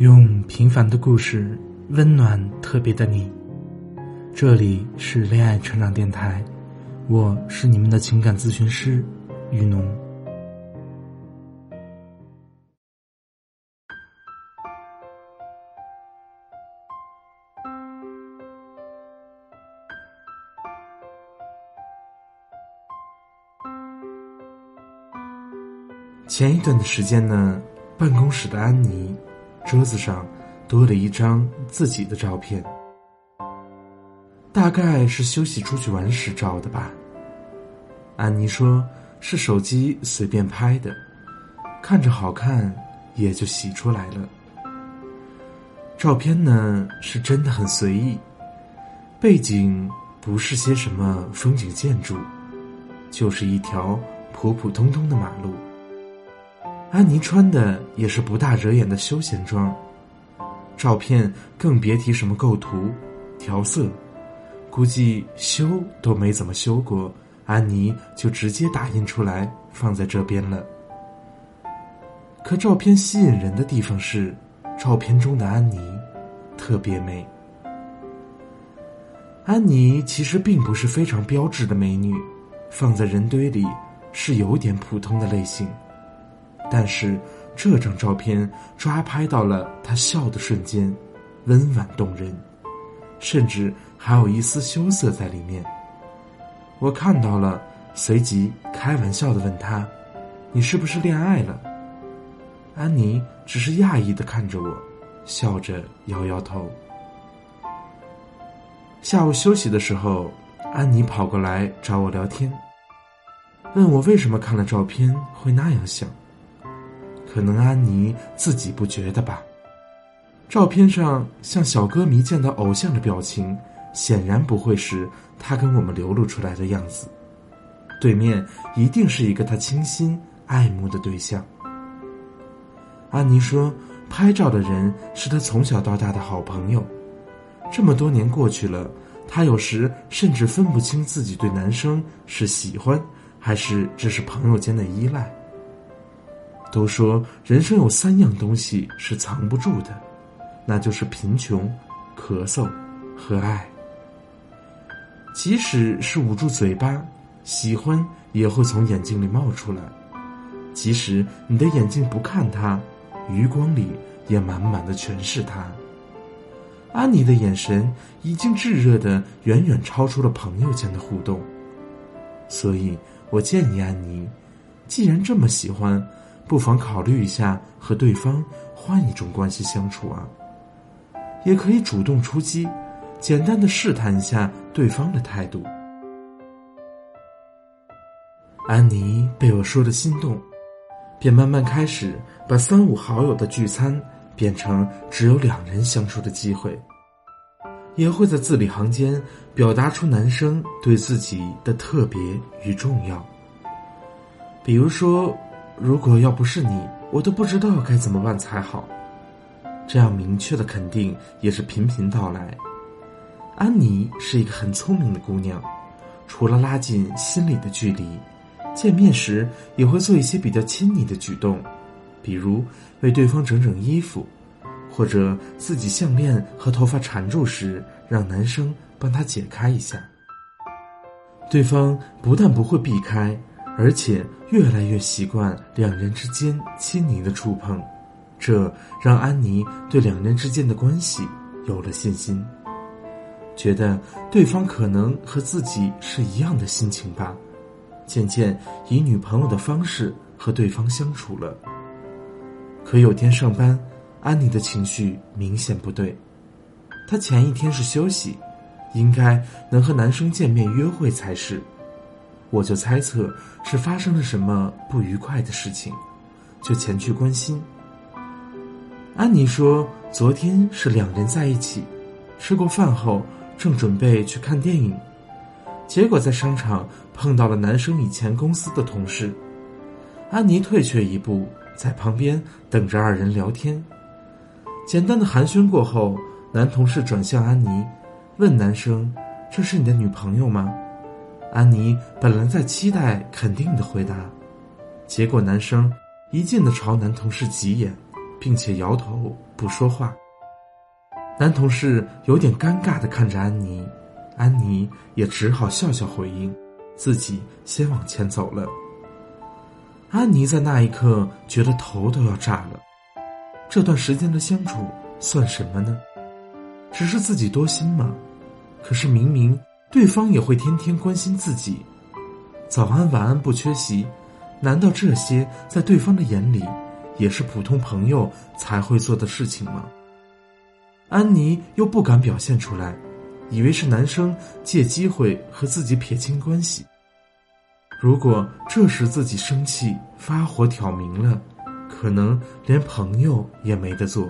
用平凡的故事温暖特别的你。这里是恋爱成长电台，我是你们的情感咨询师雨农。前一段的时间呢，办公室的安妮。桌子上多了一张自己的照片，大概是休息出去玩时照的吧。安妮说是手机随便拍的，看着好看也就洗出来了。照片呢是真的很随意，背景不是些什么风景建筑，就是一条普普通通的马路。安妮穿的也是不大惹眼的休闲装，照片更别提什么构图、调色，估计修都没怎么修过，安妮就直接打印出来放在这边了。可照片吸引人的地方是，照片中的安妮特别美。安妮其实并不是非常标致的美女，放在人堆里是有点普通的类型。但是这张照片抓拍到了他笑的瞬间，温婉动人，甚至还有一丝羞涩在里面。我看到了，随即开玩笑的问他：“你是不是恋爱了？”安妮只是讶异的看着我，笑着摇摇头。下午休息的时候，安妮跑过来找我聊天，问我为什么看了照片会那样想。可能安妮自己不觉得吧。照片上像小歌迷见到偶像的表情，显然不会是他跟我们流露出来的样子。对面一定是一个他倾心爱慕的对象。安妮说，拍照的人是他从小到大的好朋友。这么多年过去了，他有时甚至分不清自己对男生是喜欢，还是只是朋友间的依赖。都说人生有三样东西是藏不住的，那就是贫穷、咳嗽和爱。即使是捂住嘴巴，喜欢也会从眼睛里冒出来；即使你的眼睛不看他，余光里也满满的全是他。安妮的眼神已经炙热的远远超出了朋友间的互动，所以我建议安妮，既然这么喜欢。不妨考虑一下和对方换一种关系相处啊，也可以主动出击，简单的试探一下对方的态度。安妮被我说的心动，便慢慢开始把三五好友的聚餐变成只有两人相处的机会，也会在字里行间表达出男生对自己的特别与重要，比如说。如果要不是你，我都不知道该怎么办才好。这样明确的肯定也是频频到来。安妮是一个很聪明的姑娘，除了拉近心里的距离，见面时也会做一些比较亲昵的举动，比如为对方整整衣服，或者自己项链和头发缠住时，让男生帮她解开一下。对方不但不会避开。而且越来越习惯两人之间亲昵的触碰，这让安妮对两人之间的关系有了信心，觉得对方可能和自己是一样的心情吧，渐渐以女朋友的方式和对方相处了。可有天上班，安妮的情绪明显不对，她前一天是休息，应该能和男生见面约会才是。我就猜测是发生了什么不愉快的事情，就前去关心。安妮说，昨天是两人在一起，吃过饭后正准备去看电影，结果在商场碰到了男生以前公司的同事。安妮退却一步，在旁边等着二人聊天。简单的寒暄过后，男同事转向安妮，问男生：“这是你的女朋友吗？”安妮本来在期待肯定的回答，结果男生一劲的朝男同事挤眼，并且摇头不说话。男同事有点尴尬的看着安妮，安妮也只好笑笑回应，自己先往前走了。安妮在那一刻觉得头都要炸了，这段时间的相处算什么呢？只是自己多心吗？可是明明对方也会天天关心自己，早安晚安不缺席，难道这些在对方的眼里也是普通朋友才会做的事情吗？安妮又不敢表现出来，以为是男生借机会和自己撇清关系。如果这时自己生气发火挑明了，可能连朋友也没得做。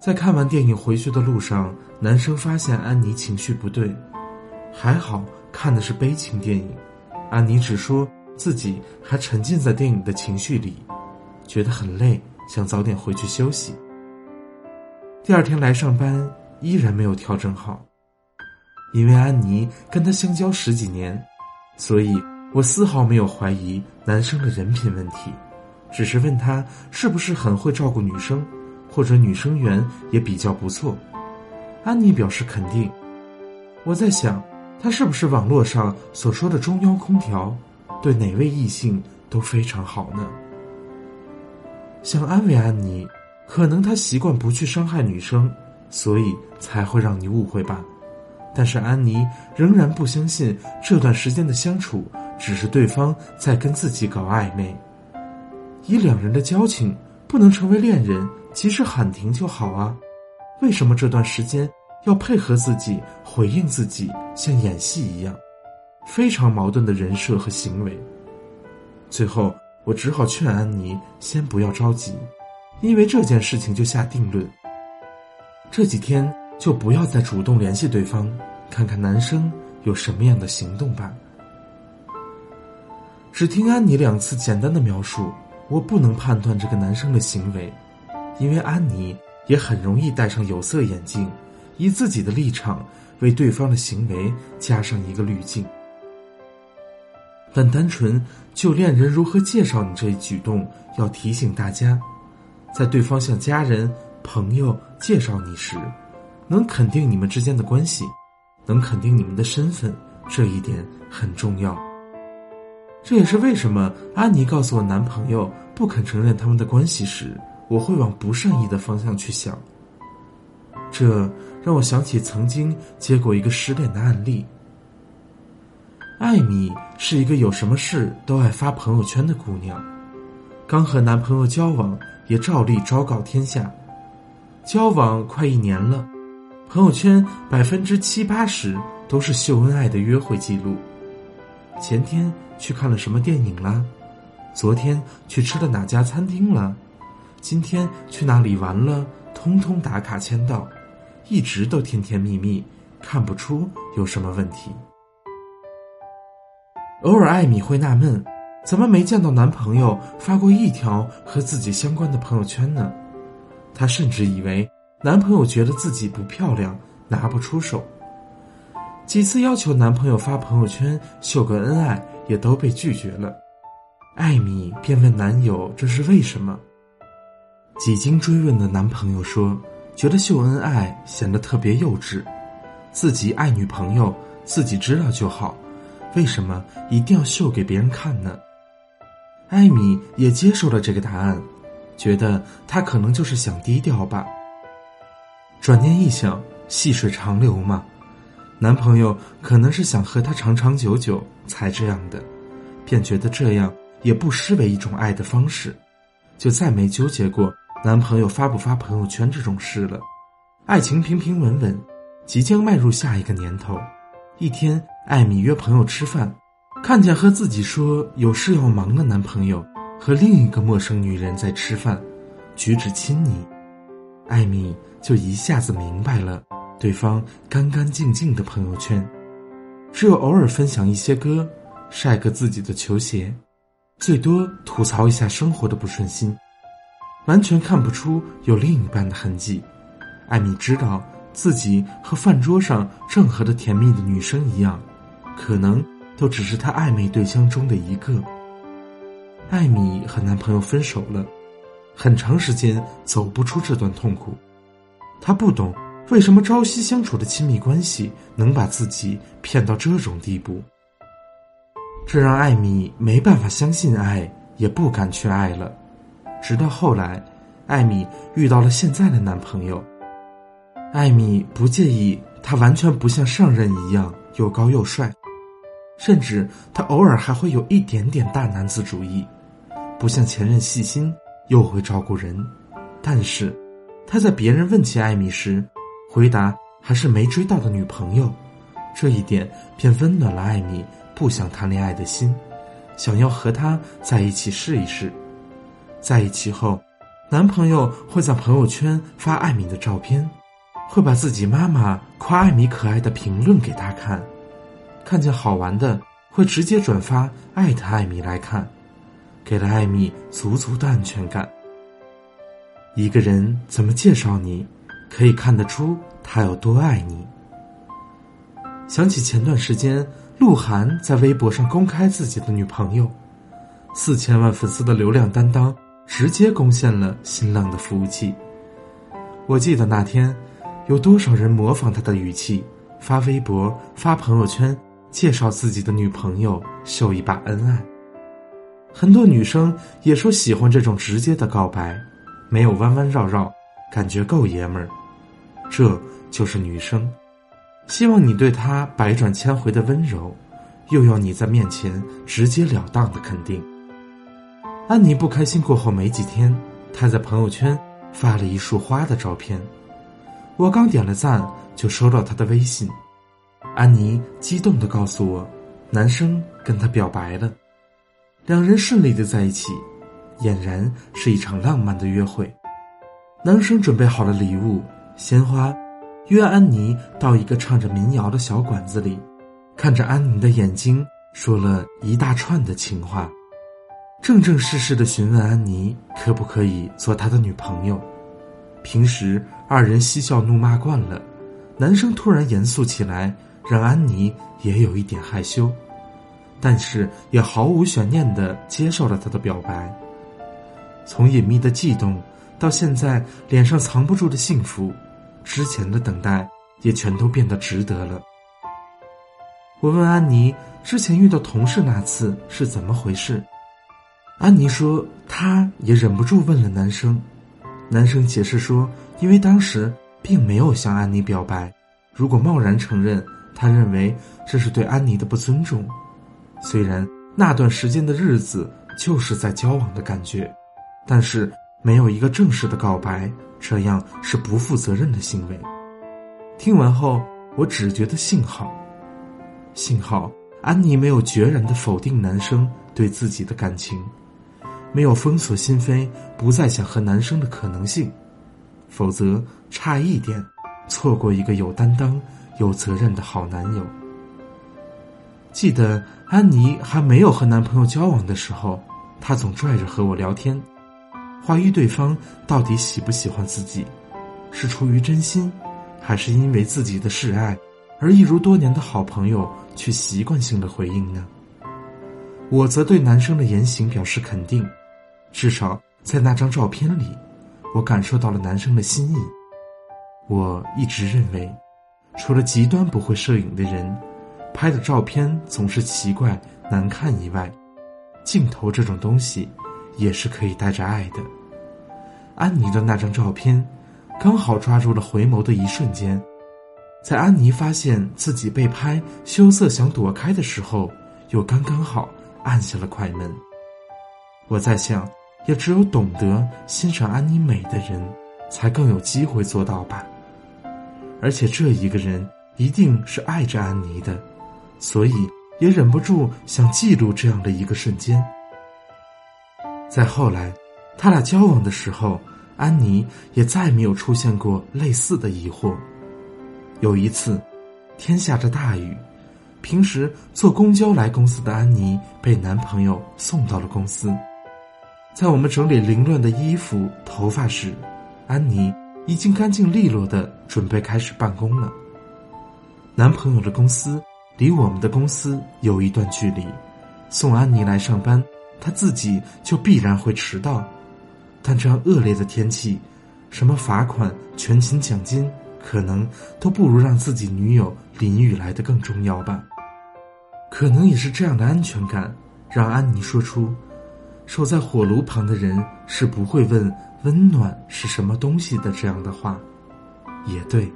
在看完电影回去的路上，男生发现安妮情绪不对，还好看的是悲情电影，安妮只说自己还沉浸在电影的情绪里，觉得很累，想早点回去休息。第二天来上班，依然没有调整好。因为安妮跟他相交十几年，所以我丝毫没有怀疑男生的人品问题，只是问他是不是很会照顾女生，或者女生缘也比较不错。安妮表示肯定。我在想，他是不是网络上所说的中央空调，对哪位异性都非常好呢？想安慰安妮。可能他习惯不去伤害女生，所以才会让你误会吧。但是安妮仍然不相信这段时间的相处只是对方在跟自己搞暧昧。以两人的交情不能成为恋人，及时喊停就好啊。为什么这段时间要配合自己回应自己，像演戏一样？非常矛盾的人设和行为。最后，我只好劝安妮先不要着急。因为这件事情就下定论，这几天就不要再主动联系对方，看看男生有什么样的行动吧。只听安妮两次简单的描述，我不能判断这个男生的行为，因为安妮也很容易戴上有色眼镜，以自己的立场为对方的行为加上一个滤镜。但单纯就恋人如何介绍你这一举动，要提醒大家。在对方向家人、朋友介绍你时，能肯定你们之间的关系，能肯定你们的身份，这一点很重要。这也是为什么安妮告诉我男朋友不肯承认他们的关系时，我会往不善意的方向去想。这让我想起曾经接过一个失恋的案例。艾米是一个有什么事都爱发朋友圈的姑娘，刚和男朋友交往。也照例昭告天下，交往快一年了，朋友圈百分之七八十都是秀恩爱的约会记录。前天去看了什么电影啦？昨天去吃了哪家餐厅了？今天去哪里玩了？通通打卡签到，一直都甜甜蜜蜜，看不出有什么问题。偶尔艾米会纳闷。怎么没见到男朋友发过一条和自己相关的朋友圈呢？她甚至以为男朋友觉得自己不漂亮，拿不出手。几次要求男朋友发朋友圈秀个恩爱，也都被拒绝了。艾米便问男友这是为什么。几经追问的男朋友说，觉得秀恩爱显得特别幼稚，自己爱女朋友自己知道就好，为什么一定要秀给别人看呢？艾米也接受了这个答案，觉得他可能就是想低调吧。转念一想，细水长流嘛，男朋友可能是想和她长长久久才这样的，便觉得这样也不失为一种爱的方式，就再没纠结过男朋友发不发朋友圈这种事了。爱情平平稳稳，即将迈入下一个年头。一天，艾米约朋友吃饭。看见和自己说有事要忙的男朋友和另一个陌生女人在吃饭，举止亲昵，艾米就一下子明白了对方干干净净的朋友圈，只有偶尔分享一些歌，晒个自己的球鞋，最多吐槽一下生活的不顺心，完全看不出有另一半的痕迹。艾米知道自己和饭桌上任何的甜蜜的女生一样，可能都只是她暧昧对象中的一个。艾米和男朋友分手了，很长时间走不出这段痛苦。她不懂为什么朝夕相处的亲密关系能把自己骗到这种地步。这让艾米没办法相信爱，也不敢去爱了。直到后来，艾米遇到了现在的男朋友。艾米不介意他完全不像上任一样又高又帅，甚至他偶尔还会有一点点大男子主义。不像前任细心又会照顾人，但是他在别人问起艾米时，回答还是没追到的女朋友，这一点便温暖了艾米不想谈恋爱的心，想要和他在一起试一试。在一起后，男朋友会在朋友圈发艾米的照片，会把自己妈妈夸艾米可爱的评论给他看，看见好玩的会直接转发艾特艾米来看。给了艾米足足的安全感。一个人怎么介绍你，可以看得出他有多爱你。想起前段时间，鹿晗在微博上公开自己的女朋友，四千万粉丝的流量担当，直接攻陷了新浪的服务器。我记得那天，有多少人模仿他的语气，发微博、发朋友圈，介绍自己的女朋友，秀一把恩爱。很多女生也说喜欢这种直接的告白，没有弯弯绕绕，感觉够爷们儿。这就是女生，希望你对她百转千回的温柔，又要你在面前直截了当的肯定。安妮不开心过后没几天，她在朋友圈发了一束花的照片，我刚点了赞就收到她的微信，安妮激动的告诉我，男生跟她表白了。两人顺利的在一起，俨然是一场浪漫的约会。男生准备好了礼物、鲜花，约安妮到一个唱着民谣的小馆子里，看着安妮的眼睛，说了一大串的情话，正正式式的询问安妮可不可以做他的女朋友。平时二人嬉笑怒骂惯了，男生突然严肃起来，让安妮也有一点害羞。但是也毫无悬念的接受了他的表白。从隐秘的悸动到现在脸上藏不住的幸福，之前的等待也全都变得值得了。我问安妮之前遇到同事那次是怎么回事，安妮说她也忍不住问了男生，男生解释说因为当时并没有向安妮表白，如果贸然承认，他认为这是对安妮的不尊重。虽然那段时间的日子就是在交往的感觉，但是没有一个正式的告白，这样是不负责任的行为。听完后，我只觉得幸好，幸好安妮没有决然的否定男生对自己的感情，没有封锁心扉，不再想和男生的可能性，否则差一点，错过一个有担当、有责任的好男友。记得安妮还没有和男朋友交往的时候，她总拽着和我聊天，怀疑对方到底喜不喜欢自己，是出于真心，还是因为自己的示爱，而一如多年的好朋友却习惯性的回应呢？我则对男生的言行表示肯定，至少在那张照片里，我感受到了男生的心意。我一直认为，除了极端不会摄影的人。拍的照片总是奇怪难看以外，镜头这种东西也是可以带着爱的。安妮的那张照片，刚好抓住了回眸的一瞬间，在安妮发现自己被拍羞涩想躲开的时候，又刚刚好按下了快门。我在想，也只有懂得欣赏安妮美的人，才更有机会做到吧。而且这一个人一定是爱着安妮的。所以也忍不住想记录这样的一个瞬间。再后来，他俩交往的时候，安妮也再没有出现过类似的疑惑。有一次，天下着大雨，平时坐公交来公司的安妮被男朋友送到了公司。在我们整理凌乱的衣服、头发时，安妮已经干净利落的准备开始办公了。男朋友的公司离我们的公司有一段距离，送安妮来上班，他自己就必然会迟到。但这样恶劣的天气，什么罚款、全勤奖金，可能都不如让自己女友淋雨来的更重要吧。可能也是这样的安全感，让安妮说出：“守在火炉旁的人是不会问温暖是什么东西的。”这样的话，也对。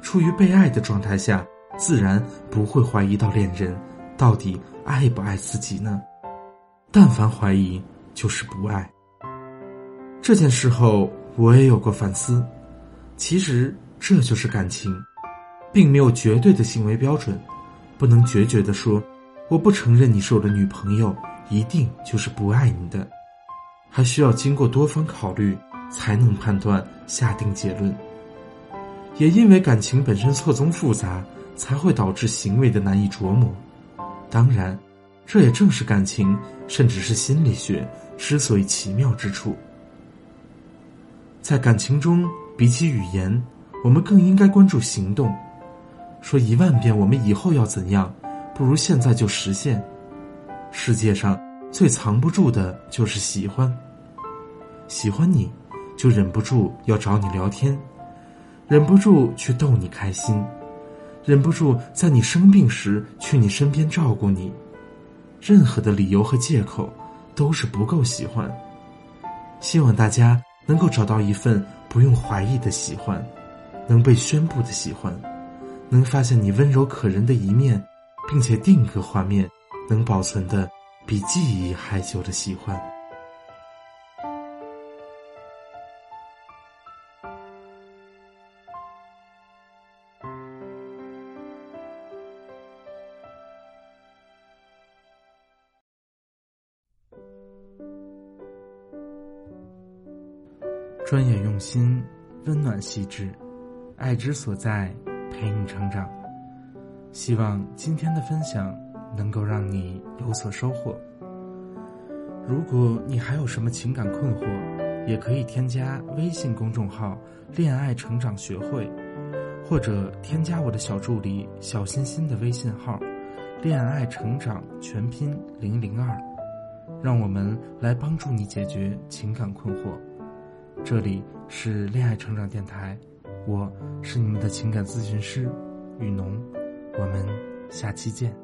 处于被爱的状态下，自然不会怀疑到恋人到底爱不爱自己呢。但凡怀疑，就是不爱。这件事后，我也有过反思。其实这就是感情，并没有绝对的行为标准。不能决绝的说，我不承认你是我的女朋友，一定就是不爱你的，还需要经过多方考虑才能判断下定结论。也因为感情本身错综复杂，才会导致行为的难以琢磨。当然，这也正是感情，甚至是心理学之所以奇妙之处。在感情中，比起语言，我们更应该关注行动。说一万遍，我们以后要怎样，不如现在就实现。世界上最藏不住的就是喜欢。喜欢你，就忍不住要找你聊天，忍不住去逗你开心，忍不住在你生病时去你身边照顾你。任何的理由和借口，都是不够喜欢。希望大家能够找到一份不用怀疑的喜欢，能被宣布的喜欢。能发现你温柔可人的一面，并且定格画面，能保存的比记忆还久的喜欢。专业用心，温暖细致，爱之所在。陪你成长，希望今天的分享能够让你有所收获。如果你还有什么情感困惑，也可以添加微信公众号“恋爱成长学会”，或者添加我的小助理小心心的微信号“恋爱成长全拼零零二”，让我们来帮助你解决情感困惑。这里是恋爱成长电台。我是你们的情感咨询师雨农，我们下期见。